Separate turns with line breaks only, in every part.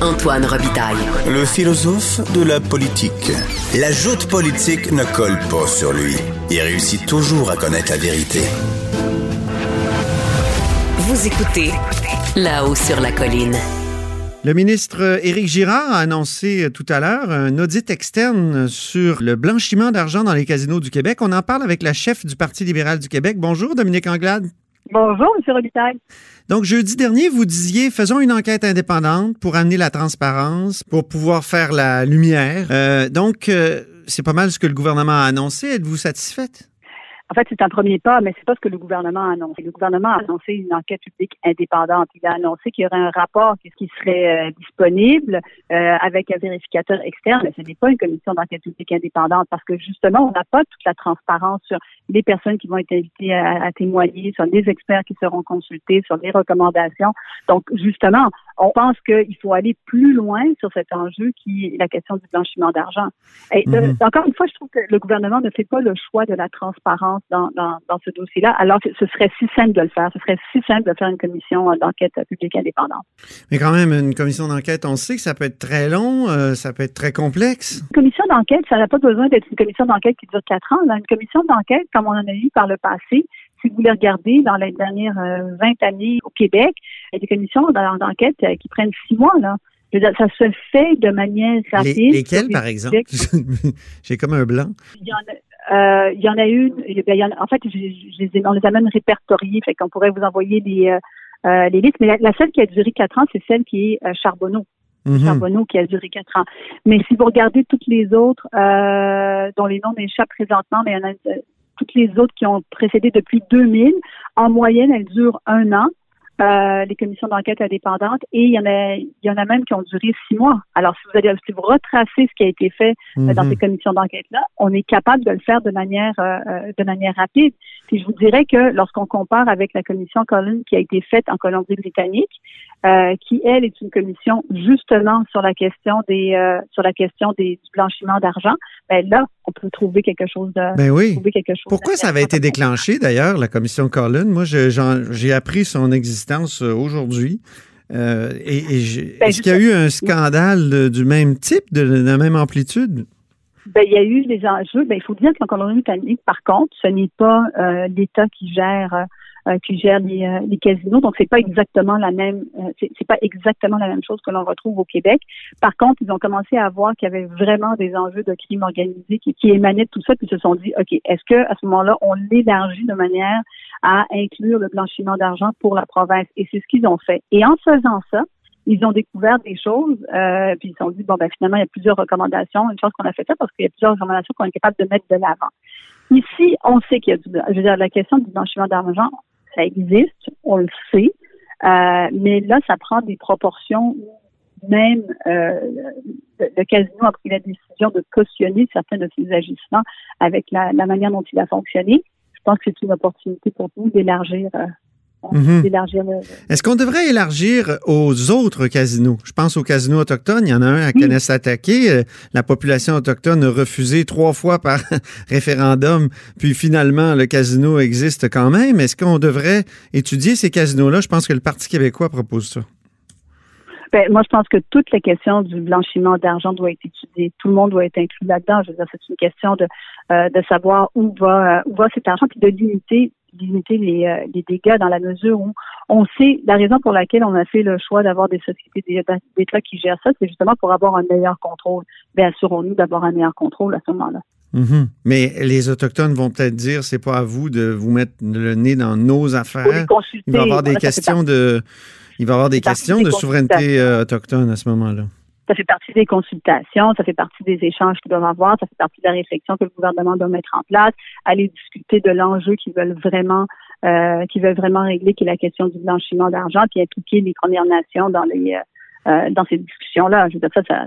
Antoine Robitaille.
Le philosophe de la politique. La joute politique ne colle pas sur lui. Il réussit toujours à connaître la vérité.
Vous écoutez là-haut sur la colline.
Le ministre Éric Girard a annoncé tout à l'heure un audit externe sur le blanchiment d'argent dans les casinos du Québec. On en parle avec la chef du Parti libéral du Québec. Bonjour, Dominique Anglade.
Bonjour, M. Robitaille.
Donc, jeudi dernier, vous disiez, faisons une enquête indépendante pour amener la transparence, pour pouvoir faire la lumière. Euh, donc, euh, c'est pas mal ce que le gouvernement a annoncé. Êtes-vous satisfaite?
En fait, c'est un premier pas, mais c'est pas ce que le gouvernement a annoncé. Le gouvernement a annoncé une enquête publique indépendante. Il a annoncé qu'il y aurait un rapport qui serait euh, disponible euh, avec un vérificateur externe, mais ce n'est pas une commission d'enquête publique indépendante parce que justement, on n'a pas toute la transparence sur les personnes qui vont être invitées à, témoigner, sur les experts qui seront consultés, sur les recommandations. Donc, justement, on pense qu'il faut aller plus loin sur cet enjeu qui est la question du blanchiment d'argent. Et mhm. encore une fois, je trouve que le gouvernement ne fait pas le choix de la transparence dans, dans, dans ce dossier-là, alors que ce serait si simple de le faire. Ce serait si simple de faire une commission d'enquête publique indépendante.
Mais quand même, une commission d'enquête, on sait que ça peut être très long, euh, ça peut être très complexe.
Une commission d'enquête, ça n'a pas besoin d'être une commission d'enquête qui dure quatre ans. Une commission d'enquête, comme on en a eu par le passé, si vous les regardez dans les dernières 20 euh, années au Québec, il y a des commissions d'enquête euh, qui prennent six mois. Là. ça se fait de manière rapide.
lesquelles, par exemple? J'ai comme un blanc.
Il y en a, euh, il y en a une. en, fait, je, ai, on les a même répertoriées, fait qu'on pourrait vous envoyer les, les listes. Mais la, seule qui a duré quatre ans, c'est celle qui est Charbonneau. Mm-hmm. Charbonneau qui a duré quatre ans. Mais si vous regardez toutes les autres, dont les noms m'échappent présentement, mais il y en a toutes les autres qui ont précédé depuis 2000. En moyenne, elles durent un an. Euh, les commissions d'enquête indépendantes et il y en a il y en a même qui ont duré six mois. Alors si vous allez si vous retracez ce qui a été fait euh, dans mhm. ces commissions d'enquête là, on est capable de le faire de manière euh, de manière rapide. Puis je vous dirais que lorsqu'on compare avec la commission Collins qui a été faite en Colombie-Britannique, qui elle est une commission justement sur la question des sur la question des du blanchiment d'argent, ben là on peut trouver quelque chose de
ben oui. trouver quelque chose. Pourquoi ça avait été déclenché d'ailleurs la commission Collins? Moi j'ai appris son existence euh, aujourd'hui. Euh, et, ben, est-ce qu'il y a eu un scandale du même type, de, la même amplitude?
Ben, il y a eu des enjeux. Ben, il faut dire qu'en Colombie-Britannique, par contre, ce n'est pas euh, l'État qui gère euh, qui gère les, les, casinos. Donc, c'est pas exactement la même, c'est pas exactement la même chose que l'on retrouve au Québec. Par contre, ils ont commencé à voir qu'il y avait vraiment des enjeux de crime organisé qui, qui émanaient de tout ça, puis ils se sont dit, ok, est-ce que à ce moment-là, on l'élargit de manière à inclure le blanchiment d'argent pour la province Et c'est ce qu'ils ont fait. Et en faisant ça, ils ont découvert des choses, euh, puis ils se sont dit, bon, ben finalement, il y a plusieurs recommandations. Une chose qu'on a fait ça parce qu'il y a plusieurs recommandations qu'on est capable de mettre de l'avant. Ici, on sait qu'il y a du, je veux dire, la question du blanchiment d'argent, ça existe, on le sait, euh, mais là, ça prend des proportions même euh, le, casino a pris la décision de cautionner certains de ses agissements avec la, manière dont il a fonctionné. Je pense que c'est une opportunité pour nous d'élargir euh,
Mhm. Est-ce qu'on devrait élargir aux autres casinos? Je pense aux casinos autochtones. Il y en a un à Kanesatake. Euh, la population autochtone a refusé trois fois par référendum. Puis finalement, le casino existe quand même. Est-ce qu'on devrait étudier ces casinos-là? Je pense que le Parti québécois propose ça.
Ben, moi, je pense que toute la question du blanchiment d'argent doit être étudiée. Tout le monde doit être inclus là-dedans. Je veux dire, c'est une question de, euh, de savoir où va, où va cet argent, puis de limiter limiter les, euh, les, dégâts dans la mesure où on sait la raison pour laquelle on a fait le choix d'avoir des sociétés d'État qui gèrent ça, c'est justement pour avoir un meilleur contrôle. Bien, assurons-nous d'avoir un meilleur contrôle à ce moment-là.
Mm-hmm. Mais les Autochtones vont peut-être dire c'est pas à vous de vous mettre le nez dans nos affaires. Il va y avoir des questions de il va avoir des questions de souveraineté euh, autochtone à ce moment-là.
Ça fait partie des consultations, ça fait partie des échanges qu'ils doivent avoir, ça fait partie de la réflexion que le gouvernement doit mettre en place, aller discuter de l'enjeu qu'ils veulent vraiment euh, qu'ils veulent vraiment régler, qui est la question du blanchiment d'argent, puis impliquer les Premières Nations dans les euh, euh dans ces discussions-là. Je veux dire, ça, ça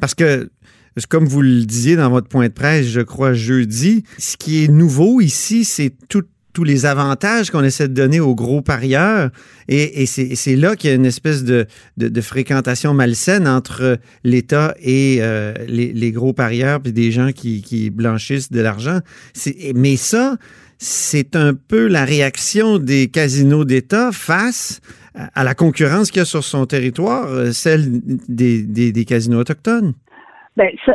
Parce que comme vous le disiez dans votre point de presse, je crois, jeudi, ce qui est nouveau ici, c'est tout tous les avantages qu'on essaie de donner aux gros parieurs. Et, c'est là qu'il y a une espèce de, fréquentation malsaine entre l'État et euh, les, gros parieurs, puis des gens qui, blanchissent de l'argent. Mais ça, c'est un peu la réaction des casinos d'État face à la concurrence qu'il y a sur son territoire, euh, celle des casinos autochtones?
Ben, ça,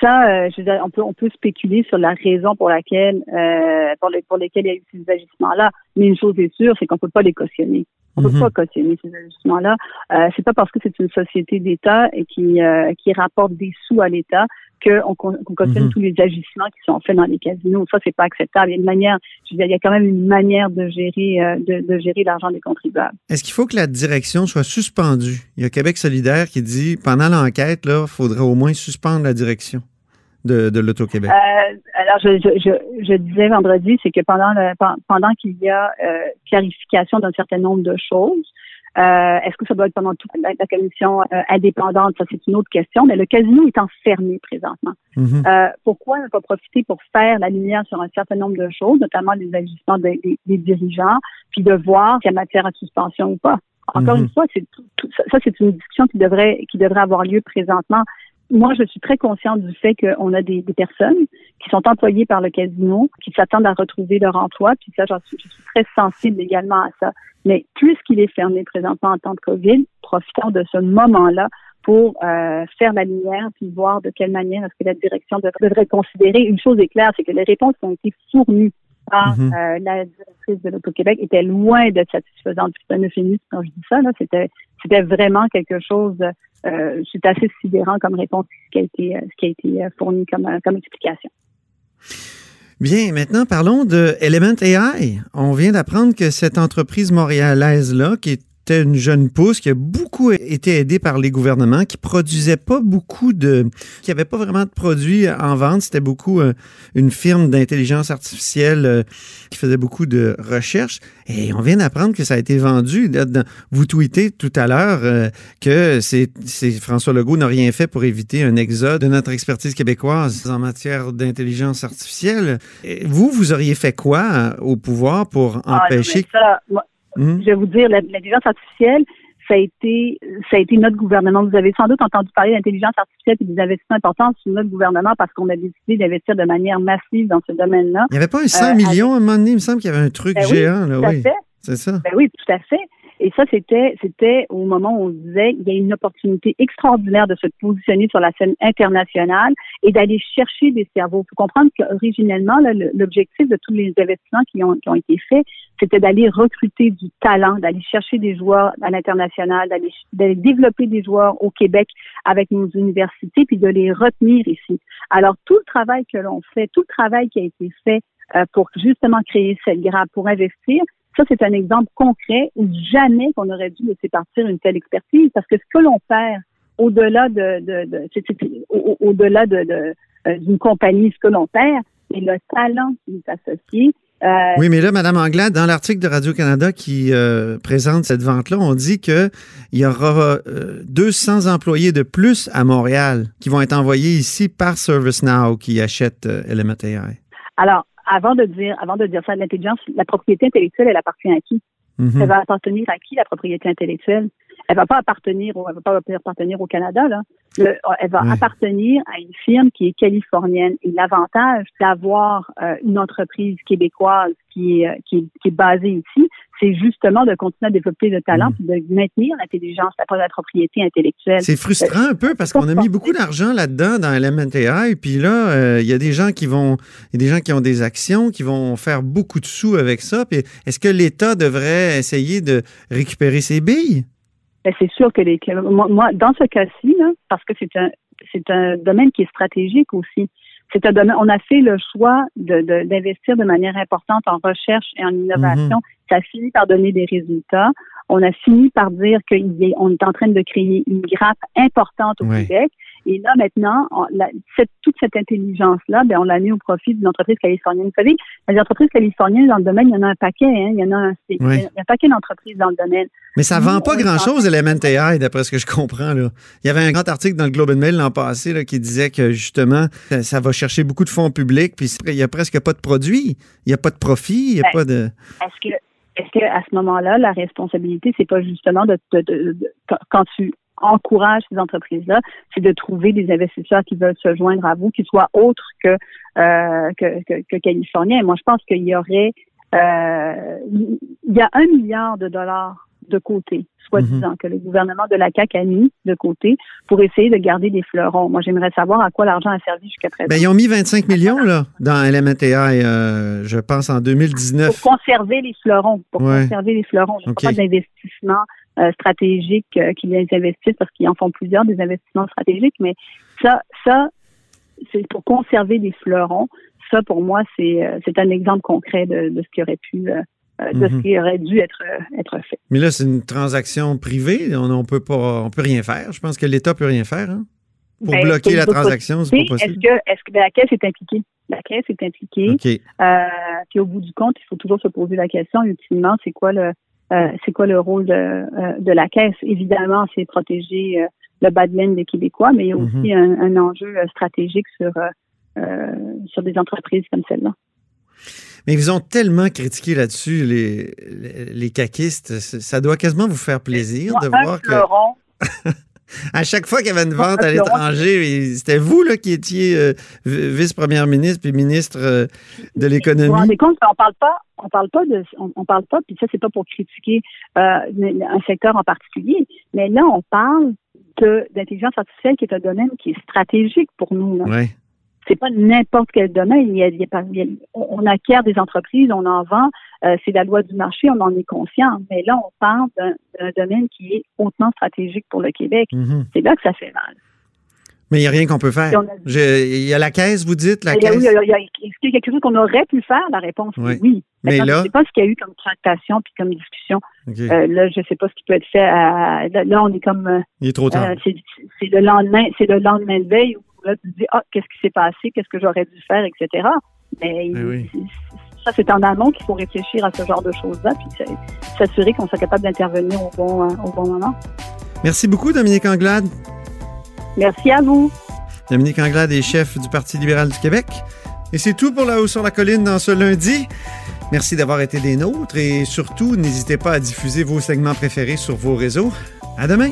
ça euh, je veux dire, on peut on peut spéculer sur la raison pour laquelle euh, pour, les, pour il y a eu ces agissements-là. Mais une chose est sûre, c'est qu'on peut pas les cautionner. On peut mhm. pas cautionner ces agissements-là. Euh, c'est pas parce que c'est une société d'État et qui qui rapporte des sous à l'État qu'on qu cautionne mhm. tous les agissements qui sont faits dans les casinos. Ça, c'est pas acceptable. Il y a une manière, je veux dire, il y a quand même une manière de gérer, euh, de, de, gérer l'argent des contribuables.
Est-ce qu'il faut que la direction soit suspendue? Il y a Québec solidaire qui dit, pendant l'enquête, là, il faudrait au moins suspendre la direction de, de l'Auto-Québec.
Euh, alors, je, je, je, disais vendredi, c'est que pendant, le, pendant qu'il y a euh, clarification d'un certain nombre de choses, euh, Est-ce que ça doit être pendant toute la, commission euh, indépendante? Ça, c'est une autre question. Mais le casino est enfermé présentement. Mhm. euh, pourquoi ne pas profiter pour faire la lumière sur un certain nombre de choses, notamment les agissements des, des, dirigeants, puis de voir s'il y a matière à suspension ou pas? Encore mhm. une fois, c'est ça, c'est une discussion qui devrait qui devrait avoir lieu présentement moi, je suis très consciente du fait qu'on a des, personnes qui sont employées par le casino, qui s'attendent à retrouver leur emploi, puis ça, suis, je suis très sensible également à ça. Mais puisqu'il est fermé présentement en temps de COVID, profitons de ce moment-là pour euh, faire la lumière, puis voir de quelle manière est-ce que la direction devrait considérer. Une chose est claire, c'est que les réponses qui ont été fournies par mhm. euh, la directrice de l'Auto-Québec étaient loin d'être satisfaisantes. C'est un euphémisme quand je dis ça. Là, c'était, c'était vraiment quelque chose euh, c'est assez sidérant comme réponse ce qui a été, euh, ce qui a été euh, fourni comme, comme explication.
Bien, maintenant parlons de Element AI. On vient d'apprendre que cette entreprise montréalaise-là, qui est une jeune pousse qui a beaucoup été aidée par les gouvernements, qui produisait pas beaucoup de, qui avait pas vraiment de produits en vente. C'était beaucoup euh, une firme d'intelligence artificielle euh, qui faisait beaucoup de recherches. Et on vient d'apprendre que ça a été vendu. Vous tweetez tout à l'heure euh, que c'est François Legault n'a rien fait pour éviter un exode de notre expertise québécoise en matière d'intelligence artificielle. Et vous, vous auriez fait quoi au pouvoir pour ah, empêcher
Hmm? Je vais vous dire, l'intelligence artificielle, ça a été ça a été notre gouvernement. Vous avez sans doute entendu parler d'intelligence artificielle et des investissements importants sur notre gouvernement parce qu'on a décidé d'investir de manière massive dans ce domaine-là.
Il n'y avait pas un 100 euh, millions à un moment donné, il me semble qu'il y avait un truc ben géant.
là, oui. C'est ça. Ben oui, tout à fait. Et ça, c'était, c'était au moment où on disait il y a une opportunité extraordinaire de se positionner sur la scène internationale et d'aller chercher des cerveaux. Il faut comprendre qu'originellement, l'objectif de tous les investissements qui ont, qui ont été faits, c'était d'aller recruter du talent, d'aller chercher des joueurs à l'international, d'aller développer des joueurs au Québec avec nos universités, puis de les retenir ici. Alors, tout le travail que l'on fait, tout le travail qui a été fait euh, pour justement créer cette grappe, pour investir, ça, c'est un exemple concret où jamais qu'on aurait dû laisser partir une telle expertise parce que ce que l'on perd au-delà de, au-delà de, euh, d'une compagnie, ce que l'on perd, c'est le talent qui est associé.
Euh, oui, mais là, Madame Anglade, dans l'article de Radio-Canada qui euh, présente cette vente-là, on dit qu'il y aura 200 employés de plus à Montréal qui vont être envoyés ici par ServiceNow qui achète Element AI.
Alors, avant de dire, avant de dire ça, l'intelligence, la propriété intellectuelle, elle appartient à qui? Mhm. Elle va appartenir à qui la propriété intellectuelle? Elle va pas appartenir, elle va pas appartenir au Canada là. elle va appartenir à une firme qui est californienne. Et l'avantage d'avoir euh, une entreprise québécoise qui est, qui est basée ici, c'est justement de continuer à développer le talent mm. et de maintenir l'intelligence, la, propriété intellectuelle.
C'est frustrant un peu parce qu'on a mis beaucoup d'argent là-dedans dans LMNTI, puis là, euh, il y a des gens qui vont, il y a des gens qui ont des actions, qui vont faire beaucoup de sous avec ça. Puis est-ce que l'État devrait essayer de récupérer ses billes?
Ben, c'est sûr que les, moi, dans ce cas-ci, parce que c'est un, c'est un domaine qui est stratégique aussi. C'est un domaine, on a fait le choix d'investir de, de, manière importante en recherche et en innovation. Mm-hmm. Ça a fini par donner des résultats. On a fini par dire qu'on est en train de créer une grappe importante au Québec. Et là, maintenant, toute cette intelligence-là, ben, on l'a mis au profit d'une entreprise californienne. Vous savez, les entreprises californiennes dans le domaine, il y en a un paquet. Hein, il, y en a un, il y a un paquet d'entreprises dans le domaine.
Mais ça ne vend pas grand-chose, Element AI, d'après ce que je comprends. Là. Il y avait un grand article dans le Globe and Mail l'an passé là, qui disait que, justement, ça va chercher beaucoup de fonds publics, puis il n'y a presque pas de produits. Il n'y a pas de profit, il n'y a ben, pas de...
Est-ce que est-ce qu'à ce, moment-là, la responsabilité, c'est pas justement de, quand tu encourages ces entreprises-là, c'est de trouver des investisseurs qui veulent se joindre à vous, qui soient autres que, euh, que, californiens. Moi, je pense qu'il y aurait, euh, il y a un milliard de dollars de côté, soi-disant, mhm. que le gouvernement de la CAQ a mis de côté pour essayer de garder des fleurons. Moi, j'aimerais savoir à quoi l'argent a servi jusqu'à présent.
Ben, ils ont mis 25 millions là, dans LMNTA, euh, je pense, en 2019.
Pour conserver les fleurons. Pour conserver les fleurons. N'y a pas d'investissement euh, stratégique euh, qu'ils investissent parce qu'ils en font plusieurs des investissements stratégiques, mais ça, ça, c'est pour conserver des fleurons. Ça, pour moi, c'est euh, un exemple concret de, de, ce qui aurait pu euh, de ce mhm. qui aurait dû être, euh, être fait.
Mais là, c'est une transaction privée. On ne peut pas, on peut rien faire. Je pense que l'État peut rien faire. Hein? Pour ben, bloquer la transaction, c'est pas possible.
Est-ce que, que la caisse est impliquée? La caisse est impliquée. Euh, puis au bout du compte, il faut toujours se poser la question, ultimement, c'est quoi le c'est quoi le rôle de, de la caisse? Évidemment, c'est protéger le bas de laine des Québécois, mais il y a mhm. aussi un, un, enjeu stratégique sur, sur des entreprises comme celle-là.
Mais ils ont tellement critiqué là-dessus, les, les, caquistes. Ça doit quasiment vous faire plaisir de voir que. à chaque fois qu'il y avait une vente à l'étranger, c'était vous là, qui étiez euh, vice-première ministre puis ministre euh, de l'économie. Vous vous
rendez compte qu'on parle pas, on parle pas de, on, parle pas, puis ça c'est pas pour critiquer euh, un secteur en particulier, mais là on parle d'intelligence artificielle qui est un domaine qui est stratégique pour nous. C'est pas n'importe quel domaine. Il on acquiert des entreprises, on en vend. Euh, c'est la loi du marché, on en est conscient. Mais là, on parle d'un domaine qui est hautement stratégique pour le Québec. Mhm. C'est là que ça fait mal.
Mais il n'y a rien qu'on peut faire. Il y a la caisse, vous dites, la caisse?
Oui, il y, a, quelque chose qu'on aurait pu faire? La réponse est oui.
Mais là,
je ne sais pas ce qu'il y a eu comme tractation puis comme discussion. Euh, là, je ne sais pas ce qui peut être fait. là, on est comme. Euh,
il est trop tard.
c'est le lendemain, c'est le lendemain de veille là, tu te dis, ah, qu'est-ce qui s'est passé, qu'est-ce que j'aurais dû faire, etc. Mais eh ça, c'est en amont qu'il faut réfléchir à ce genre de choses-là, puis s'assurer qu'on soit capable d'intervenir au bon, euh, au bon moment.
Merci beaucoup, Dominique Anglade.
Merci à vous.
Dominique Anglade est chef du Parti libéral du Québec. Et c'est tout pour La Haut sur la Colline dans ce lundi. Merci d'avoir été des nôtres et surtout, n'hésitez pas à diffuser vos segments préférés sur vos réseaux. À demain!